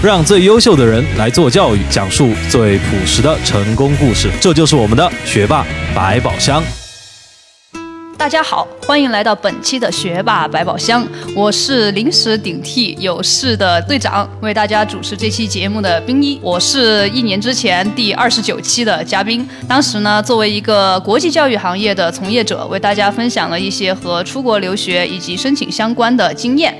让最优秀的人来做教育，讲述最朴实的成功故事。这就是我们的学霸百宝箱。大家好，欢迎来到本期的学霸百宝箱，我是临时顶替有事的队长，为大家主持这期节目的冰一。我是一年之前第二十九期的嘉宾，当时呢，作为一个国际教育行业的从业者，为大家分享了一些和出国留学以及申请相关的经验。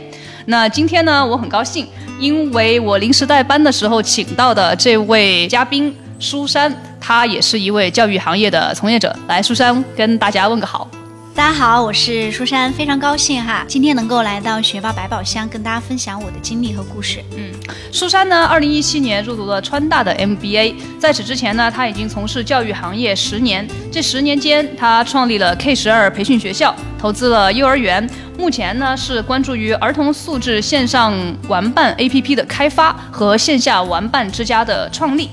那今天呢，我很高兴，因为我临时代班的时候请到的这位嘉宾苏珊，她也是一位教育行业的从业者。来，苏珊跟大家问个好。大家好，我是舒珊，非常高兴哈，今天能够来到学霸百宝箱，跟大家分享我的经历和故事。嗯，舒珊呢，二零一七年入读了川大的 MBA，在此之前呢，他已经从事教育行业十年。这十年间，他创立了 K 十二培训学校，投资了幼儿园，目前呢是关注于儿童素质线上玩伴 APP 的开发和线下玩伴之家的创立。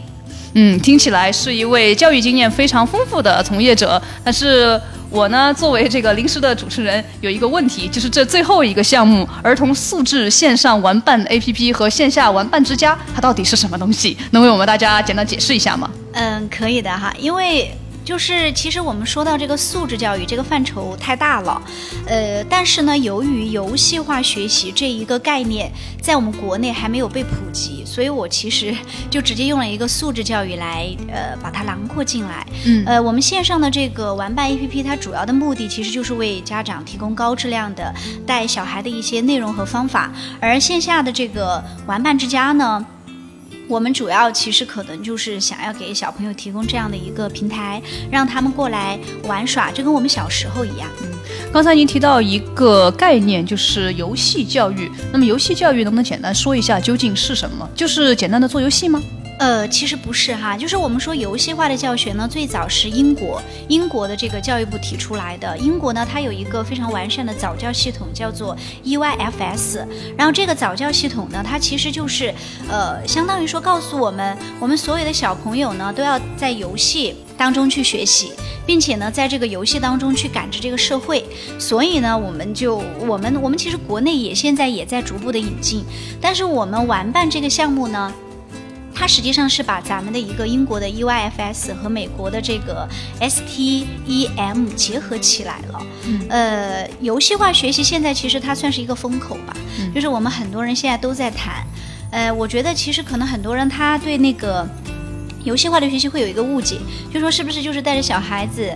嗯，听起来是一位教育经验非常丰富的从业者，但是。我呢，作为这个临时的主持人，有一个问题，就是这最后一个项目——儿童素质线上玩伴 APP 和线下玩伴之家，它到底是什么东西？能为我们大家简单解释一下吗？嗯，可以的哈，因为。就是，其实我们说到这个素质教育这个范畴太大了，呃，但是呢，由于游戏化学习这一个概念在我们国内还没有被普及，所以我其实就直接用了一个素质教育来，呃，把它囊括进来。嗯，呃，我们线上的这个玩伴 APP，它主要的目的其实就是为家长提供高质量的带小孩的一些内容和方法，而线下的这个玩伴之家呢。我们主要其实可能就是想要给小朋友提供这样的一个平台，让他们过来玩耍，就跟我们小时候一样。嗯，刚才您提到一个概念，就是游戏教育。那么游戏教育能不能简单说一下究竟是什么？就是简单的做游戏吗？呃，其实不是哈，就是我们说游戏化的教学呢，最早是英国英国的这个教育部提出来的。英国呢，它有一个非常完善的早教系统，叫做 EYFS。然后这个早教系统呢，它其实就是呃，相当于说告诉我们，我们所有的小朋友呢，都要在游戏当中去学习，并且呢，在这个游戏当中去感知这个社会。所以呢，我们就我们我们其实国内也现在也在逐步的引进，但是我们玩伴这个项目呢。它实际上是把咱们的一个英国的 EYFS 和美国的这个 STEM 结合起来了。呃，游戏化学习现在其实它算是一个风口吧，就是我们很多人现在都在谈。呃，我觉得其实可能很多人他对那个游戏化的学习会有一个误解，就说是不是就是带着小孩子。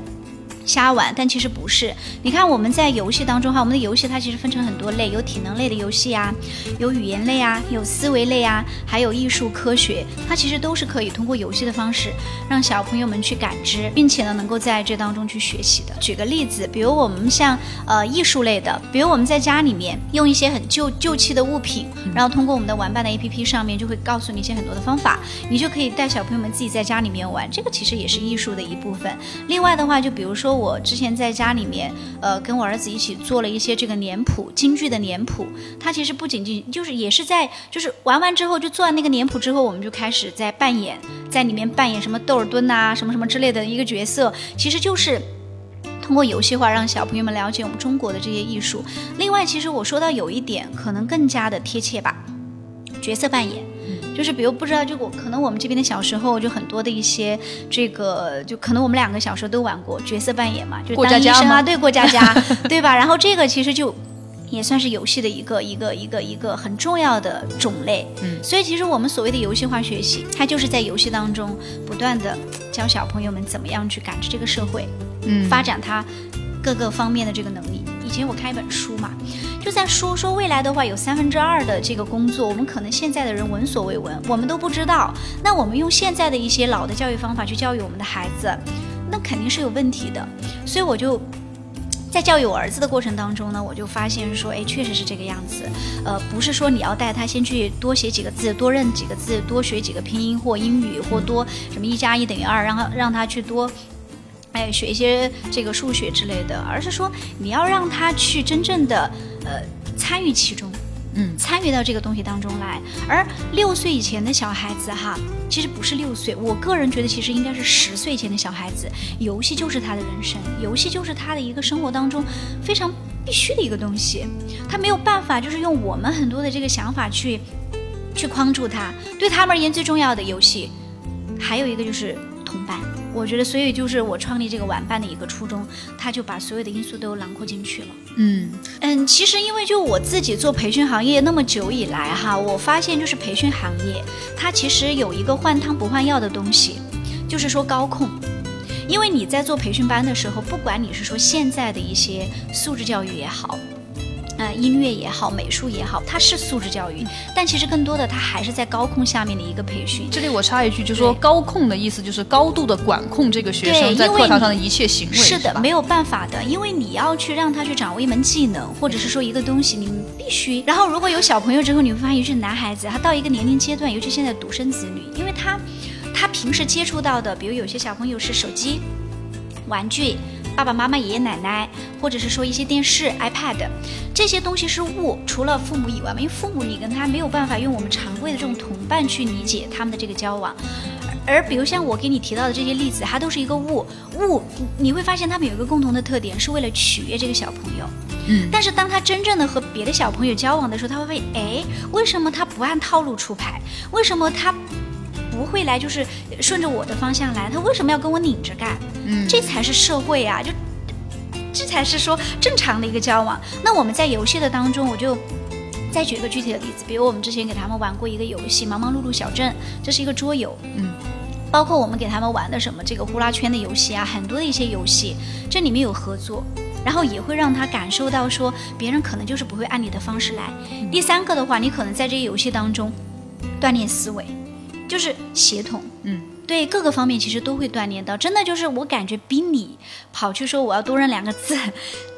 瞎玩，但其实不是。你看我们在游戏当中哈，我们的游戏它其实分成很多类，有体能类的游戏啊，有语言类啊，有思维类啊，还有艺术科学，它其实都是可以通过游戏的方式让小朋友们去感知，并且呢能够在这当中去学习的。举个例子，比如我们像呃艺术类的，比如我们在家里面用一些很旧旧气的物品，然后通过我们的玩伴的 APP 上面就会告诉你一些很多的方法，你就可以带小朋友们自己在家里面玩，这个其实也是艺术的一部分。另外的话，就比如说。我之前在家里面，呃，跟我儿子一起做了一些这个脸谱，京剧的脸谱。他其实不仅仅就是也是在，就是玩完之后就做完那个脸谱之后，我们就开始在扮演，在里面扮演什么窦尔敦呐，什么什么之类的一个角色。其实就是通过游戏化让小朋友们了解我们中国的这些艺术。另外，其实我说到有一点可能更加的贴切吧，角色扮演。就是比如不知道，就我可能我们这边的小时候就很多的一些这个，就可能我们两个小时候都玩过角色扮演嘛，就当医生啊，对过家家，对吧？然后这个其实就也算是游戏的一个一个一个一个很重要的种类。嗯，所以其实我们所谓的游戏化学习，它就是在游戏当中不断的教小朋友们怎么样去感知这个社会，嗯，发展他各个方面的这个能力。以前我看一本书嘛。就在说说未来的话，有三分之二的这个工作，我们可能现在的人闻所未闻，我们都不知道。那我们用现在的一些老的教育方法去教育我们的孩子，那肯定是有问题的。所以我就在教育我儿子的过程当中呢，我就发现说，哎，确实是这个样子。呃，不是说你要带他先去多写几个字，多认几个字，多学几个拼音或英语或多什么一加一等于二，让他让他去多。哎，学一些这个数学之类的，而是说你要让他去真正的呃参与其中，嗯，参与到这个东西当中来。而六岁以前的小孩子哈，其实不是六岁，我个人觉得其实应该是十岁前的小孩子，游戏就是他的人生，游戏就是他的一个生活当中非常必须的一个东西，他没有办法就是用我们很多的这个想法去。去框住他。对他们而言，最重要的游戏还有一个就是同伴。我觉得，所以就是我创立这个玩伴的一个初衷，他就把所有的因素都囊括进去了。嗯嗯，其实因为就我自己做培训行业那么久以来哈，我发现就是培训行业，它其实有一个换汤不换药的东西，就是说高控。因为你在做培训班的时候，不管你是说现在的一些素质教育也好。呃，音乐也好，美术也好，它是素质教育，但其实更多的它还是在高控下面的一个培训。这里我插一句，就说高控的意思就是高度的管控这个学生在课堂上的一切行为。是的，吧没有办法的，因为你要去让他去掌握一门技能，或者是说一个东西，你必须。然后如果有小朋友之后，你会发现，尤其是男孩子，他到一个年龄阶段，尤其现在独生子女，因为他他平时接触到的，比如有些小朋友是手机、玩具。爸爸妈妈、爷爷奶奶，或者是说一些电视、iPad，这些东西是物，除了父母以外嘛，因为父母你跟他没有办法用我们常规的这种同伴去理解他们的这个交往，而比如像我给你提到的这些例子，它都是一个物物，你会发现他们有一个共同的特点，是为了取悦这个小朋友。嗯，但是当他真正的和别的小朋友交往的时候，他会发现，哎，为什么他不按套路出牌？为什么他？不会来，就是顺着我的方向来。他为什么要跟我拧着干？嗯，这才是社会啊，就这才是说正常的一个交往。那我们在游戏的当中，我就再举一个具体的例子，比如我们之前给他们玩过一个游戏《忙忙碌碌小镇》，这是一个桌游。嗯，包括我们给他们玩的什么这个呼啦圈的游戏啊，很多的一些游戏，这里面有合作，然后也会让他感受到说别人可能就是不会按你的方式来。第三个的话，你可能在这些游戏当中锻炼思维。就是协同，嗯，对各个方面其实都会锻炼到，真的就是我感觉比你跑去说我要多认两个字，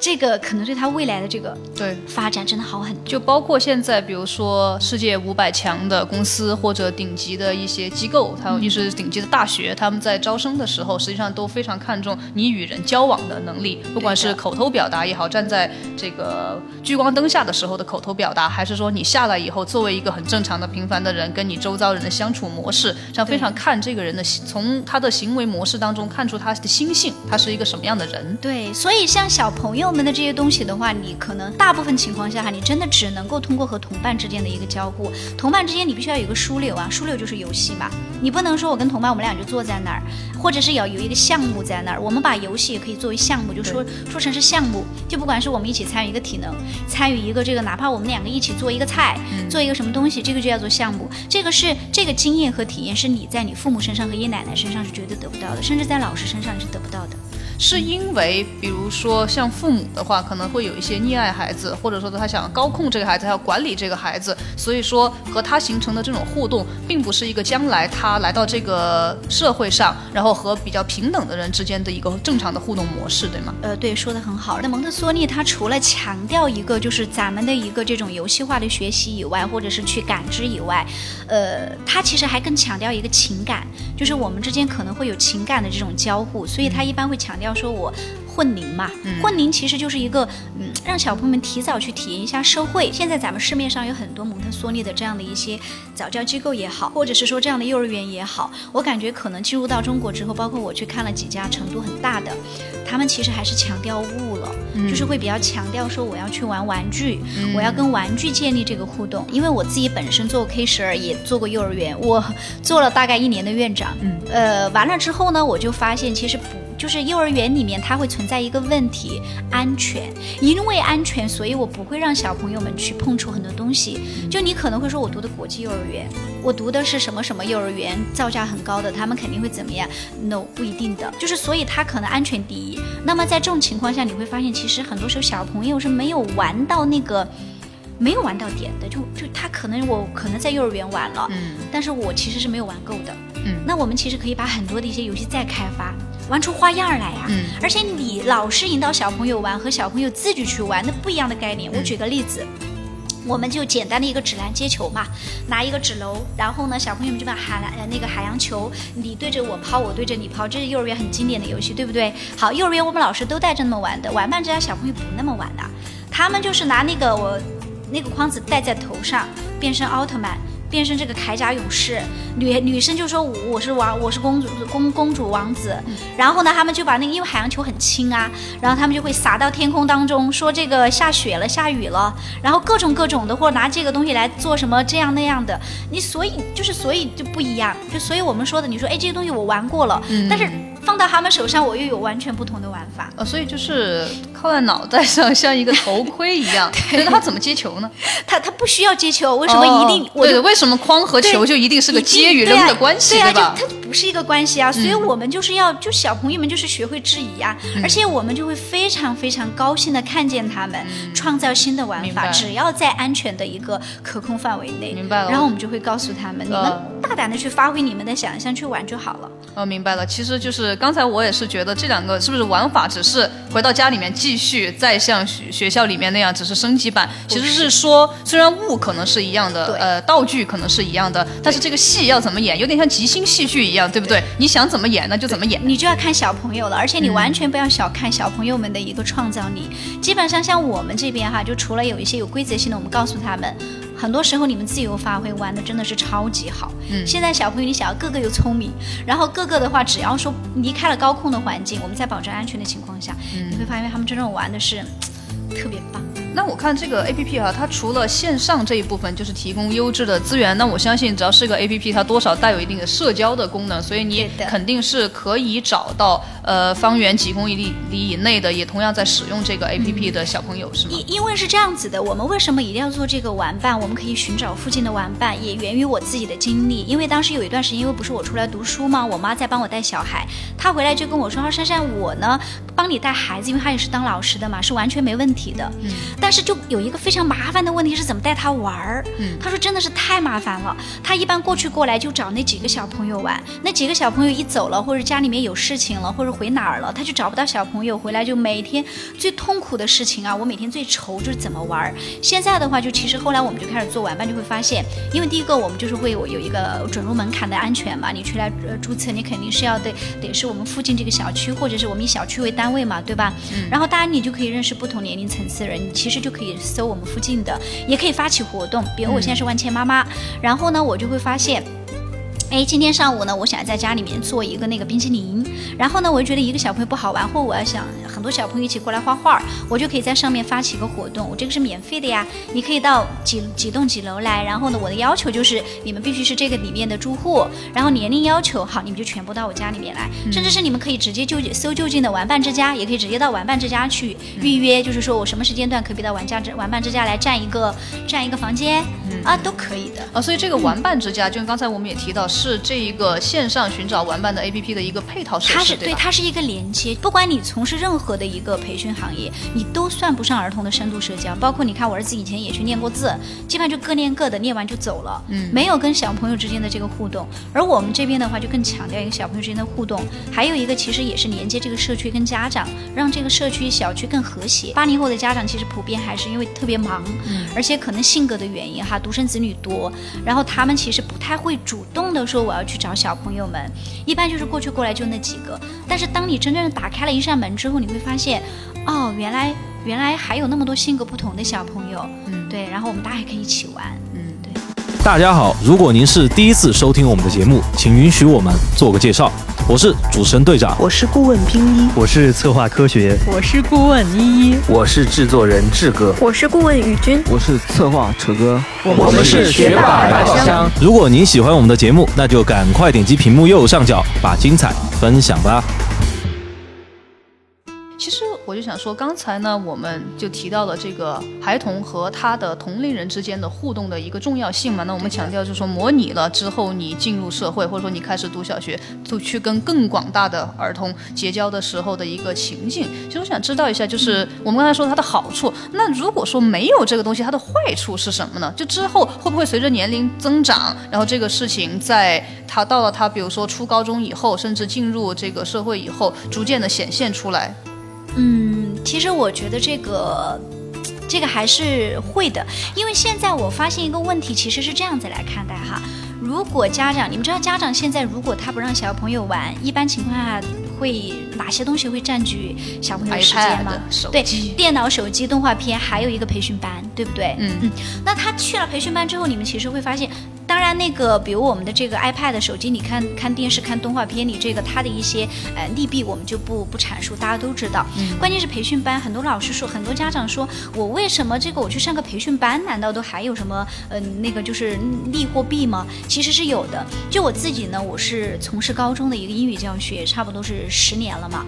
这个可能对他未来的这个对发展真的好很多。就包括现在，比如说世界五百强的公司或者顶级的一些机构，还有就是顶级的大学，他们在招生的时候，实际上都非常看重你与人交往的能力，不管是口头表达也好，站在这个聚光灯下的时候的口头表达，还是说你下来以后作为一个很正常的平凡的人，跟你周遭人的相处模。式，像非常看这个人的，从他的行为模式当中看出他的心性，他是一个什么样的人。对，所以像小朋友们的这些东西的话，你可能大部分情况下哈，你真的只能够通过和同伴之间的一个交互，同伴之间你必须要有一个枢纽啊，枢纽就是游戏嘛，你不能说我跟同伴我们俩就坐在那儿，或者是要有一个项目在那儿，我们把游戏也可以作为项目，就说说成是项目，就不管是我们一起参与一个体能，参与一个这个，哪怕我们两个一起做一个菜，做一个什么东西，这个就叫做项目，这个是这个经验。和体验是你在你父母身上和爷爷奶奶身上是绝对得不到的，甚至在老师身上是得不到的。是因为，比如说像父母的话，可能会有一些溺爱孩子，或者说他想高控这个孩子，他要管理这个孩子，所以说和他形成的这种互动，并不是一个将来他来到这个社会上，然后和比较平等的人之间的一个正常的互动模式，对吗？呃，对，说的很好。那蒙特梭利他除了强调一个就是咱们的一个这种游戏化的学习以外，或者是去感知以外，呃，他其实还更强调一个情感，就是我们之间可能会有情感的这种交互，所以他一般会强调。说我混龄嘛，混龄其实就是一个，嗯，让小朋友们提早去体验一下社会。现在咱们市面上有很多蒙特梭利的这样的一些早教机构也好，或者是说这样的幼儿园也好，我感觉可能进入到中国之后，包括我去看了几家程度很大的，他们其实还是强调物了，就是会比较强调说我要去玩玩具，我要跟玩具建立这个互动。因为我自己本身做过 K 十二，也做过幼儿园，我做了大概一年的院长，嗯，呃，完了之后呢，我就发现其实不。就是幼儿园里面，它会存在一个问题，安全。因为安全，所以我不会让小朋友们去碰触很多东西。就你可能会说，我读的国际幼儿园，我读的是什么什么幼儿园，造价很高的，他们肯定会怎么样？No，不一定的。就是所以它可能安全第一。那么在这种情况下，你会发现，其实很多时候小朋友是没有玩到那个，没有玩到点的。就就他可能我可能在幼儿园玩了，嗯，但是我其实是没有玩够的。嗯，那我们其实可以把很多的一些游戏再开发。玩出花样来呀！嗯，而且你老是引导小朋友玩和小朋友自己去玩，那不一样的概念。我举个例子，我们就简单的一个指篮接球嘛，拿一个纸篓，然后呢，小朋友们就把海蓝呃那个海洋球，你对着我抛，我对着你抛，这是幼儿园很经典的游戏，对不对？好，幼儿园我们老师都带着那么玩的，玩伴之家小朋友不那么玩的，他们就是拿那个我那个筐子戴在头上，变身奥特曼。变身这个铠甲勇士，女女生就说我是王，我是公主公公主王子，然后呢，他们就把那个因为海洋球很轻啊，然后他们就会撒到天空当中，说这个下雪了，下雨了，然后各种各种的，或者拿这个东西来做什么这样那样的，你所以就是所以就不一样，就所以我们说的，你说哎这些东西我玩过了，但是。放到他们手上，我又有完全不同的玩法。呃，所以就是靠在脑袋上，像一个头盔一样。对，他怎么接球呢？他他不需要接球，为什么一定？对，为什么框和球就一定是个接与扔的关系？对吧？它不是一个关系啊。所以我们就是要，就小朋友们就是学会质疑啊，而且我们就会非常非常高兴的看见他们创造新的玩法，只要在安全的一个可控范围内。明白了。然后我们就会告诉他们，你们大胆的去发挥你们的想象去玩就好了。哦，明白了。其实就是。刚才我也是觉得这两个是不是玩法只是回到家里面继续再像学学校里面那样只是升级版？其实是说虽然物可能是一样的，呃，道具可能是一样的，但是这个戏要怎么演，有点像即兴戏剧一样，对不对？你想怎么演那就怎么演，你就要看小朋友了，而且你完全不要小看小朋友们的一个创造力。基本上像我们这边哈，就除了有一些有规则性的，我们告诉他们。很多时候你们自由发挥，玩的真的是超级好。嗯，现在小朋友你想要个个又聪明，然后个个的话，只要说离开了高空的环境，我们在保证安全的情况下，你会发现他们真正玩的是特别棒。那我看这个 A P P 哈，它除了线上这一部分，就是提供优质的资源。那我相信，只要是个 A P P，它多少带有一定的社交的功能，所以你肯定是可以找到呃方圆几公里里以内的，也同样在使用这个 A P P 的小朋友，是吗？因因为是这样子的，我们为什么一定要做这个玩伴？我们可以寻找附近的玩伴，也源于我自己的经历。因为当时有一段时间，因为不是我出来读书吗？我妈在帮我带小孩，她回来就跟我说：“珊珊，我呢帮你带孩子，因为她也是当老师的嘛，是完全没问题的。”嗯。但是就有一个。非常麻烦的问题是怎么带他玩儿？嗯，他说真的是太麻烦了。他一般过去过来就找那几个小朋友玩，那几个小朋友一走了，或者家里面有事情了，或者回哪儿了，他就找不到小朋友，回来就每天最痛苦的事情啊！我每天最愁就是怎么玩儿。现在的话，就其实后来我们就开始做玩伴，就会发现，因为第一个我们就是会有有一个准入门槛的安全嘛，你出来呃注册，你肯定是要得得是我们附近这个小区，或者是我们以小区为单位嘛，对吧？嗯。然后当然你就可以认识不同年龄层次的人，你其实就可以搜。我们附近的也可以发起活动，比如我现在是万千妈妈，然后呢，我就会发现。哎，今天上午呢，我想在家里面做一个那个冰淇淋，然后呢，我就觉得一个小朋友不好玩，或我要想很多小朋友一起过来画画，我就可以在上面发起一个活动，我这个是免费的呀，你可以到几几栋几楼来，然后呢，我的要求就是你们必须是这个里面的住户，然后年龄要求好，你们就全部到我家里面来，甚至是你们可以直接就搜就近的玩伴之家，也可以直接到玩伴之家去预约，就是说我什么时间段可以到玩家之玩伴之家来占一个占一个房间啊，都可以的啊，所以这个玩伴之家，就刚才我们也提到。是这一个线上寻找玩伴的 APP 的一个配套设施，它是对，它是一个连接。不管你从事任何的一个培训行业，你都算不上儿童的深度社交。包括你看，我儿子以前也去念过字，基本上就各念各的，念完就走了，嗯，没有跟小朋友之间的这个互动。而我们这边的话，就更强调一个小朋友之间的互动，还有一个其实也是连接这个社区跟家长，让这个社区小区更和谐。八零后的家长其实普遍还是因为特别忙，嗯，而且可能性格的原因哈，独生子女多，然后他们其实不太会主动的。说我要去找小朋友们，一般就是过去过来就那几个。但是当你真正的打开了一扇门之后，你会发现，哦，原来原来还有那么多性格不同的小朋友，嗯，对。然后我们大家还可以一起玩。大家好，如果您是第一次收听我们的节目，请允许我们做个介绍。我是主持人队长，我是顾问冰一，我是策划科学，我是顾问依依，我是制作人志哥，我是顾问宇军，我是策划扯哥，我们是学霸百宝箱。如果您喜欢我们的节目，那就赶快点击屏幕右上角，把精彩分享吧。我就想说，刚才呢，我们就提到了这个孩童和他的同龄人之间的互动的一个重要性嘛。那我们强调就是说，模拟了之后你进入社会，或者说你开始读小学，就去跟更广大的儿童结交的时候的一个情境。其实我想知道一下，就是我们刚才说它的好处，那如果说没有这个东西，它的坏处是什么呢？就之后会不会随着年龄增长，然后这个事情在他到了他比如说初高中以后，甚至进入这个社会以后，逐渐的显现出来？嗯，其实我觉得这个，这个还是会的，因为现在我发现一个问题，其实是这样子来看待哈。如果家长，你们知道家长现在如果他不让小朋友玩，一般情况下会。哪些东西会占据小朋友时间吗？对，电脑、手机、动画片，还有一个培训班，对不对？嗯嗯。那他去了培训班之后，你们其实会发现，当然那个，比如我们的这个 iPad 手机，你看看电视、看动画片，你这个它的一些呃利弊，我们就不不阐述，大家都知道。嗯。关键是培训班，很多老师说，很多家长说，我为什么这个我去上个培训班，难道都还有什么呃那个就是利或弊吗？其实是有的。就我自己呢，我是从事高中的一个英语教学，差不多是十年了嘛。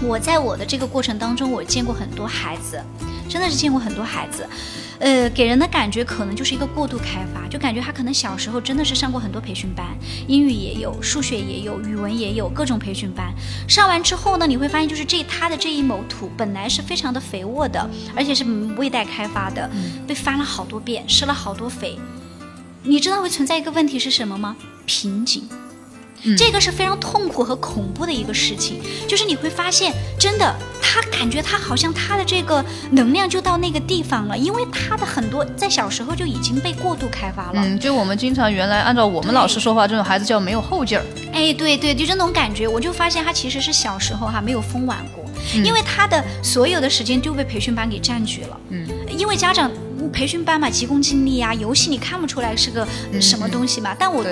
我在我的这个过程当中，我见过很多孩子，真的是见过很多孩子，呃，给人的感觉可能就是一个过度开发，就感觉他可能小时候真的是上过很多培训班，英语也有，数学也有，语文也有，各种培训班。上完之后呢，你会发现就是这他的这一亩土本来是非常的肥沃的，而且是未待开发的，被翻了好多遍，施了好多肥。你知道会存在一个问题是什么吗？瓶颈。这个是非常痛苦和恐怖的一个事情，就是你会发现，真的，他感觉他好像他的这个能量就到那个地方了，因为他的很多在小时候就已经被过度开发了。嗯，就我们经常原来按照我们老师说话，这种孩子叫没有后劲儿。哎，对对，就这种感觉，我就发现他其实是小时候哈没有丰完过，因为他的所有的时间就被培训班给占据了。嗯，因为家长培训班嘛，急功近利呀，游戏你看不出来是个什么东西嘛，但我。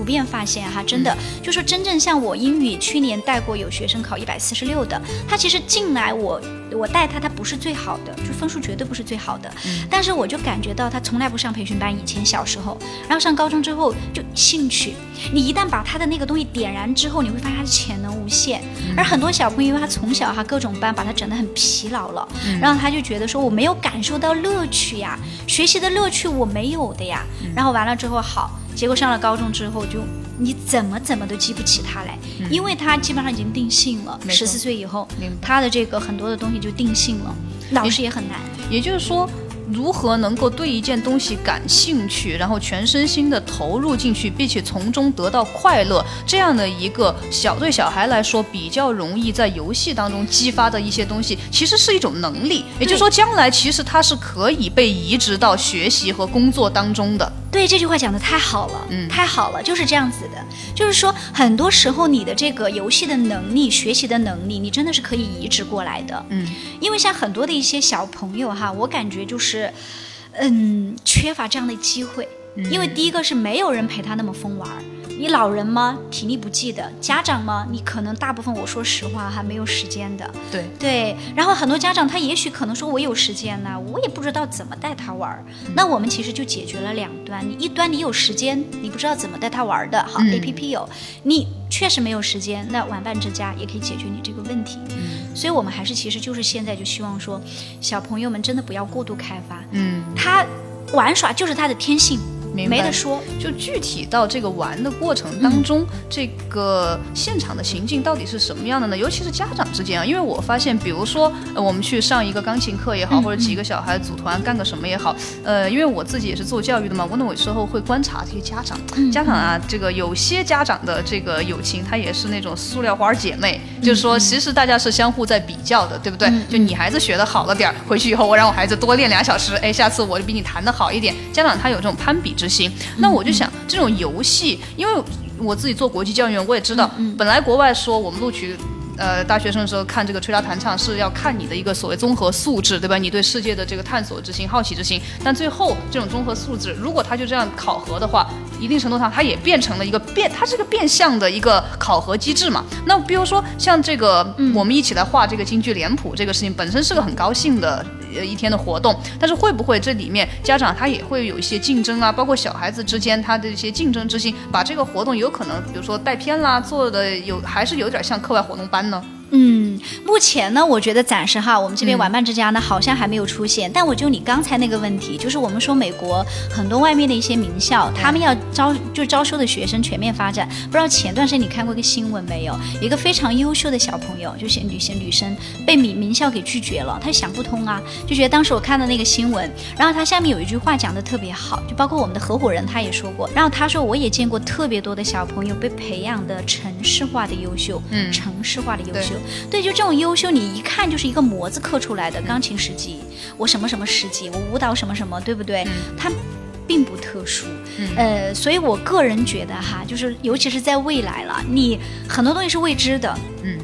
普遍发现哈，真的就说真正像我英语去年带过有学生考一百四十六的，他其实进来我我带他，他不是最好的，就分数绝对不是最好的。但是我就感觉到他从来不上培训班，以前小时候，然后上高中之后就兴趣，你一旦把他的那个东西点燃之后，你会发现他的潜能无限。而很多小朋友，因为他从小哈各种班把他整得很疲劳了，然后他就觉得说我没有感受到乐趣呀，学习的乐趣我没有的呀。然后完了之后好。结果上了高中之后，就你怎么怎么都记不起他来，因为他基本上已经定性了。十四岁以后，他的这个很多的东西就定性了，老师也很难。也就是说。如何能够对一件东西感兴趣，然后全身心的投入进去，并且从中得到快乐，这样的一个小对小孩来说比较容易在游戏当中激发的一些东西，其实是一种能力。也就是说，将来其实它是可以被移植到学习和工作当中的。对这句话讲的太好了，嗯，太好了，就是这样子的。就是说，很多时候你的这个游戏的能力、学习的能力，你真的是可以移植过来的。嗯，因为像很多的一些小朋友哈，我感觉就是，嗯，缺乏这样的机会。因为第一个是没有人陪他那么疯玩儿。你老人吗？体力不济的家长吗？你可能大部分，我说实话还没有时间的。对对，然后很多家长他也许可能说，我有时间呢，我也不知道怎么带他玩儿。那我们其实就解决了两端，你一端你有时间，你不知道怎么带他玩的，好，A P P 有，你确实没有时间，那玩伴之家也可以解决你这个问题。嗯，所以我们还是其实就是现在就希望说，小朋友们真的不要过度开发。嗯，他玩耍就是他的天性。没得说，就具体到这个玩的过程当中，这个现场的情境到底是什么样的呢？尤其是家长之间啊，因为我发现，比如说我们去上一个钢琴课也好，或者几个小孩组团干个什么也好，呃，因为我自己也是做教育的嘛，我那有时候会观察这些家长，家长啊，这个有些家长的这个友情，他也是那种塑料花姐妹，就是说其实大家是相互在比较的，对不对？就你孩子学的好了点儿，回去以后我让我孩子多练两小时，哎，下次我就比你弹的好一点。家长他有这种攀比。执行，那我就想这种游戏，因为我自己做国际教育员，我也知道，本来国外说我们录取。呃，大学生的时候看这个吹拉弹唱是要看你的一个所谓综合素质，对吧？你对世界的这个探索之心、好奇之心。但最后这种综合素质，如果他就这样考核的话，一定程度上它也变成了一个变，它是个变相的一个考核机制嘛。那比如说像这个，我们一起来画这个京剧脸谱这个事情，本身是个很高兴的呃一天的活动。但是会不会这里面家长他也会有一些竞争啊？包括小孩子之间他的一些竞争之心，把这个活动有可能比如说带偏啦，做的有还是有点像课外活动班。Анно. 嗯，目前呢，我觉得暂时哈，我们这边玩伴之家呢，好像还没有出现。但我就你刚才那个问题，就是我们说美国很多外面的一些名校，他们要招就招收的学生全面发展。不知道前段时间你看过一个新闻没有？一个非常优秀的小朋友，就是女生女生被名名校给拒绝了，她想不通啊，就觉得当时我看的那个新闻，然后她下面有一句话讲的特别好，就包括我们的合伙人他也说过，然后他说我也见过特别多的小朋友被培养的城市化的优秀，嗯，城市化的优秀。对，就这种优秀，你一看就是一个模子刻出来的。钢琴十级，我什么什么十级，我舞蹈什么什么，对不对？它并不特殊。呃，所以我个人觉得哈，就是尤其是在未来了，你很多东西是未知的。嗯。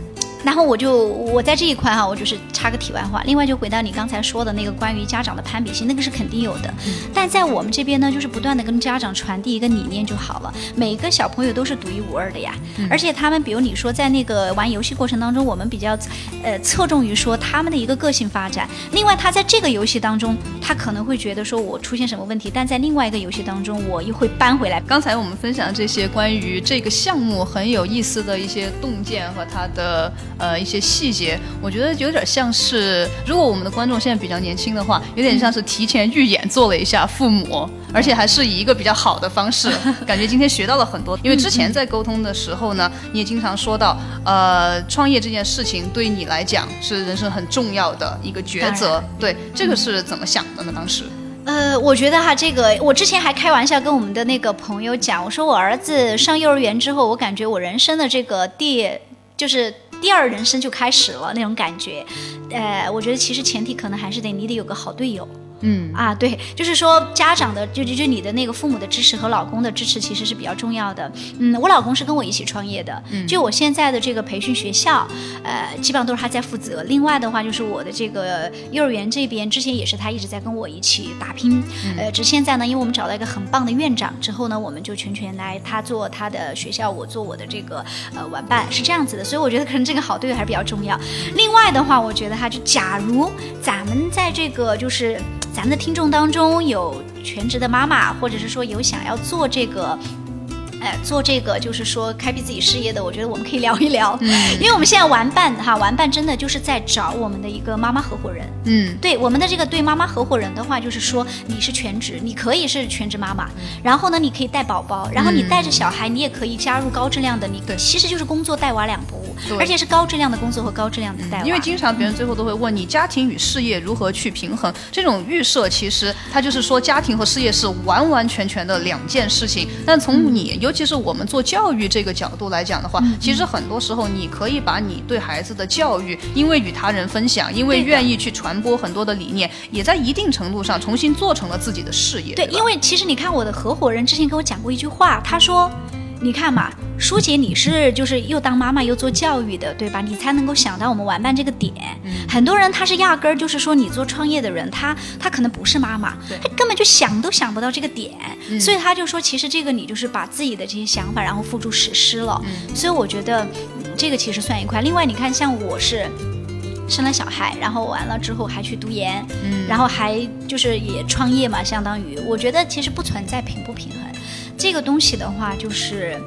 然后我就我在这一块哈，我就是插个题外话。另外就回到你刚才说的那个关于家长的攀比心，那个是肯定有的。但在我们这边呢，就是不断的跟家长传递一个理念就好了。每个小朋友都是独一无二的呀，而且他们比如你说在那个玩游戏过程当中，我们比较呃侧重于说他们的一个个性发展。另外他在这个游戏当中，他可能会觉得说我出现什么问题，但在另外一个游戏当中，我又会扳回来。刚才我们分享的这些关于这个项目很有意思的一些洞见和它的呃一些细节，我觉得有点像是，如果我们的观众现在比较年轻的话，有点像是提前预演做了一下父母，而且还是以一个比较好的方式，感觉今天学到了很多。因为之前在沟通的时候呢，你也经常说到，呃，创业这件事情对你来讲是人生很重要的一个抉择，对这个是怎么想的呢？当时？呃，我觉得哈，这个我之前还开玩笑跟我们的那个朋友讲，我说我儿子上幼儿园之后，我感觉我人生的这个第就是第二人生就开始了那种感觉。呃，我觉得其实前提可能还是得你得有个好队友。嗯啊，对，就是说家长的，就就就你的那个父母的支持和老公的支持，其实是比较重要的。嗯，我老公是跟我一起创业的，就我现在的这个培训学校，呃，基本上都是他在负责。另外的话，就是我的这个幼儿园这边，之前也是他一直在跟我一起打拼。呃，只现在呢，因为我们找到一个很棒的院长之后呢，我们就全权来他做他的学校，我做我的这个呃玩伴，是这样子的。所以我觉得可能这个好队友还是比较重要。另外的话，我觉得哈，就假如咱们在这个就是。咱们的听众当中有全职的妈妈，或者是说有想要做这个。哎，做这个就是说开辟自己事业的，我觉得我们可以聊一聊，嗯，因为我们现在玩伴哈，玩伴真的就是在找我们的一个妈妈合伙人，嗯，对，我们的这个对妈妈合伙人的话，就是说你是全职，你可以是全职妈妈，然后呢，你可以带宝宝，然后你带着小孩，你也可以加入高质量的，你对，其实就是工作带娃两不误，而且是高质量的工作和高质量的带娃。因为经常别人最后都会问你家庭与事业如何去平衡，这种预设其实它就是说家庭和事业是完完全全的两件事情，但从你，尤其是我们做。教育这个角度来讲的话，其实很多时候你可以把你对孩子的教育，因为与他人分享，因为愿意去传播很多的理念，也在一定程度上重新做成了自己的事业。对，因为其实你看，我的合伙人之前跟我讲过一句话，他说。你看嘛，舒姐，你是就是又当妈妈又做教育的，对吧？你才能够想到我们玩伴这个点。很多人他是压根儿就是说，你做创业的人，他他可能不是妈妈，他根本就想都想不到这个点，所以他就说，其实这个你就是把自己的这些想法，然后付诸实施了。所以我觉得这个其实算一块。另外，你看，像我是生了小孩，然后完了之后还去读研，然后还就是也创业嘛，相当于我觉得其实不存在平不平衡。这个东西的话，就是，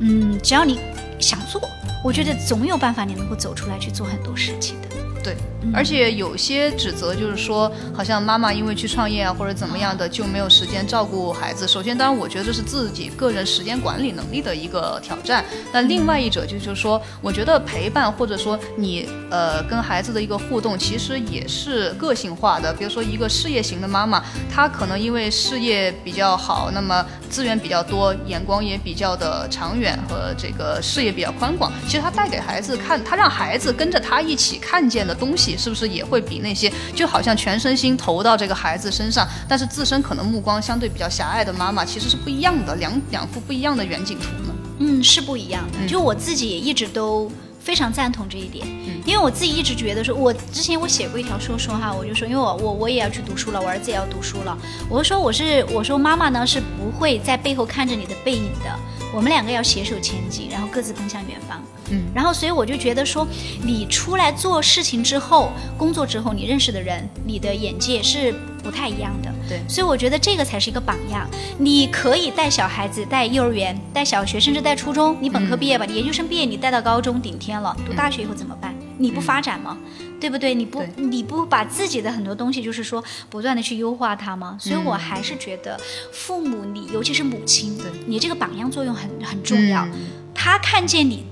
嗯，只要你想做，我觉得总有办法，你能够走出来去做很多事情的。对，而且有些指责就是说，好像妈妈因为去创业啊或者怎么样的就没有时间照顾孩子。首先，当然我觉得这是自己个人时间管理能力的一个挑战。那另外一者就是说，我觉得陪伴或者说你呃跟孩子的一个互动，其实也是个性化的。比如说一个事业型的妈妈，她可能因为事业比较好，那么资源比较多，眼光也比较的长远和这个视野比较宽广。其实她带给孩子看，她让孩子跟着她一起看见的。东西是不是也会比那些就好像全身心投到这个孩子身上，但是自身可能目光相对比较狭隘的妈妈，其实是不一样的，两两幅不一样的远景图呢？嗯，是不一样的。就我自己也一直都非常赞同这一点，因为我自己一直觉得说，我之前我写过一条说说哈，我就说，因为我我我也要去读书了，我儿子也要读书了，我说我是我说妈妈呢是不会在背后看着你的背影的，我们两个要携手前进，然后各自奔向远方。嗯，然后所以我就觉得说，你出来做事情之后，工作之后，你认识的人，你的眼界是不太一样的。对，所以我觉得这个才是一个榜样。你可以带小孩子，带幼儿园，带小学，甚至带初中。你本科毕业吧，你研究生毕业，你带到高中顶天了，读大学以后怎么办？你不发展吗？对不对？你不你不把自己的很多东西，就是说不断的去优化它吗？所以我还是觉得父母，你尤其是母亲，你这个榜样作用很很重要。他看见你。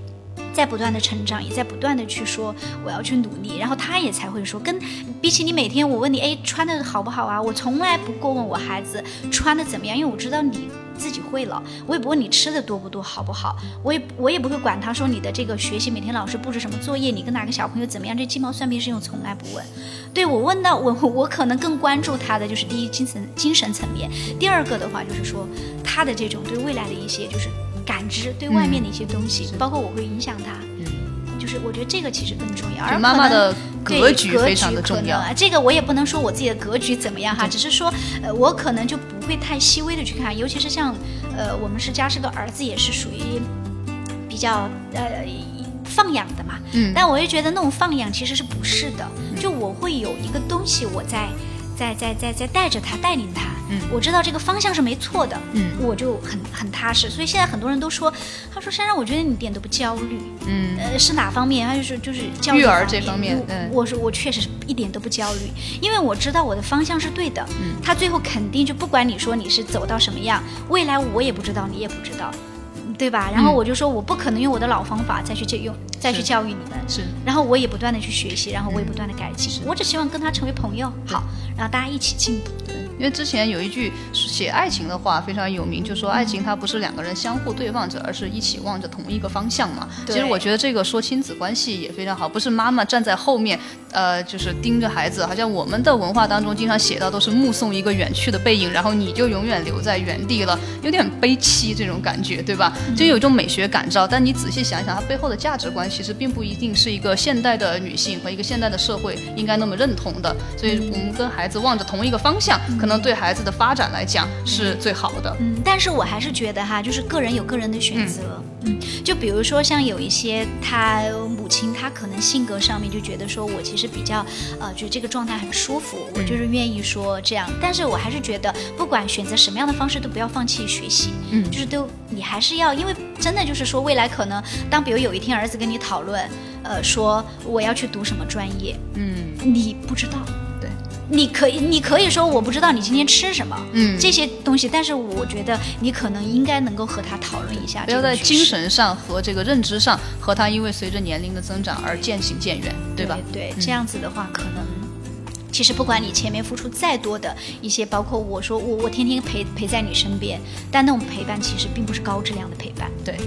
在不断的成长，也在不断的去说我要去努力，然后他也才会说，跟比起你每天我问你，哎，穿的好不好啊？我从来不过问我孩子穿的怎么样，因为我知道你自己会了，我也不问你吃的多不多，好不好？我也我也不会管他说你的这个学习每天老师布置什么作业，你跟哪个小朋友怎么样，这鸡毛蒜皮事情我从来不问。对我问到我 我可能更关注他的就是第一精神精神层面，第二个的话就是说他的这种对未来的一些就是。感知对外面的一些东西，包括我会影响他，就是。就是我觉得这个其实更重要，而妈妈的格局非常格的重要。局可能啊，这个我也不能说我自己的格局怎么样哈，只是说，呃，我可能就不会太细微的去看，尤其是像，呃，我们是家是个儿子，也是属于比较呃放养的嘛，嗯但我又觉得那种放养其实是不是的，就我会有一个东西我在。在在在在带着他带领他，嗯我知道这个方向是没错的，嗯我就很很踏实。所以现在很多人都说，他说珊珊，我觉得你一点都不焦虑，嗯呃，是哪方面？他就说就是教育育儿这方面我嗯我说我确实一点都不焦虑，因为我知道我的方向是对的。嗯他最后肯定就不管你说你是走到什么样，未来我也不知道，你也不知道，对吧？然后嗯我就说我不可能用我的老方法再去教用再去教育你们。是然后我也不断的去学习，然后我也不断的改进，我只希望跟他成为朋友，好，然后大家一起进步。因为之前有一句写爱情的话非常有名，就说爱情它不是两个人相互对望着，而是一起望着同一个方向嘛。其实我觉得这个说亲子关系也非常好，不是妈妈站在后面，呃，就是盯着孩子，好像我们的文化当中经常写到都是目送一个远去的背影，然后你就永远留在原地了，有点悲戚这种感觉，对吧？就有一种美学感召，但你仔细想想，它背后的价值观其实并不一定是一个现代的女性和一个现代的社会应该那么认同的。所以我们跟孩子望着同一个方向，可能对孩子的发展来讲是最好的。嗯，但是我还是觉得哈，就是个人有个人的选择。嗯就比如说像有一些他母亲，她可能性格上面就觉得说我其实比较呃，觉得这个状态很舒服，我就是愿意说这样。但是我还是觉得，不管选择什么样的方式，都不要放弃学习。嗯就是都你还是要，因为真的就是说，未来可能当比如有一天儿子跟你讨论，呃，说我要去读什么专业，嗯，你不知道。对。你可以，你可以说我不知道你今天吃什么，嗯这些东西，但是我觉得你可能应该能够和他讨论一下不要在精神上和这个认知上和他因为随着年龄的增长而渐行渐远，对吧？对，这样子的话，可能其实不管你前面付出再多的一些，包括我说我我天天陪陪在你身边，但那种陪伴其实并不是高质量的陪伴。对，对，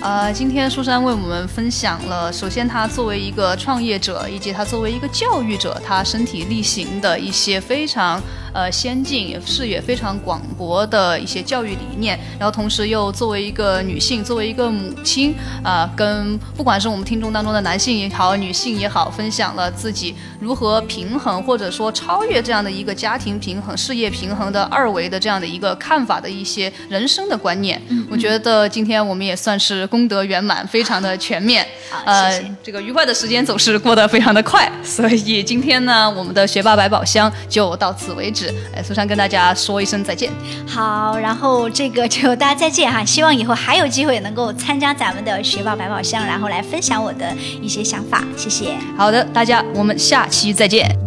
呃，今天苏珊为我们分享了，首先她作为一个创业者，以及她作为一个教育者，她身体力行的一些非常呃先进、视野非常广博的一些教育理念，然后同时又作为一个女性，作为一个母亲，啊、跟不管是我们听众当中的男性也好，女性也好，分享了自己如何平衡或者说超越这样的一个家庭平衡、事业平衡的二维的这样的一个看法的一些人生的观念。我觉得今天我们也算是功德圆满，非常的全面。好呃，谢谢这个愉快的时间总是过得非常的快，所以今天呢，我们的学霸百宝箱就到此为止。哎，苏珊跟大家说一声再见。好，然后这个就大家再见哈，希望以后还有机会能够参加咱们的学霸百宝箱，然后来分享我的一些想法，谢谢。好的，大家我们下期再见。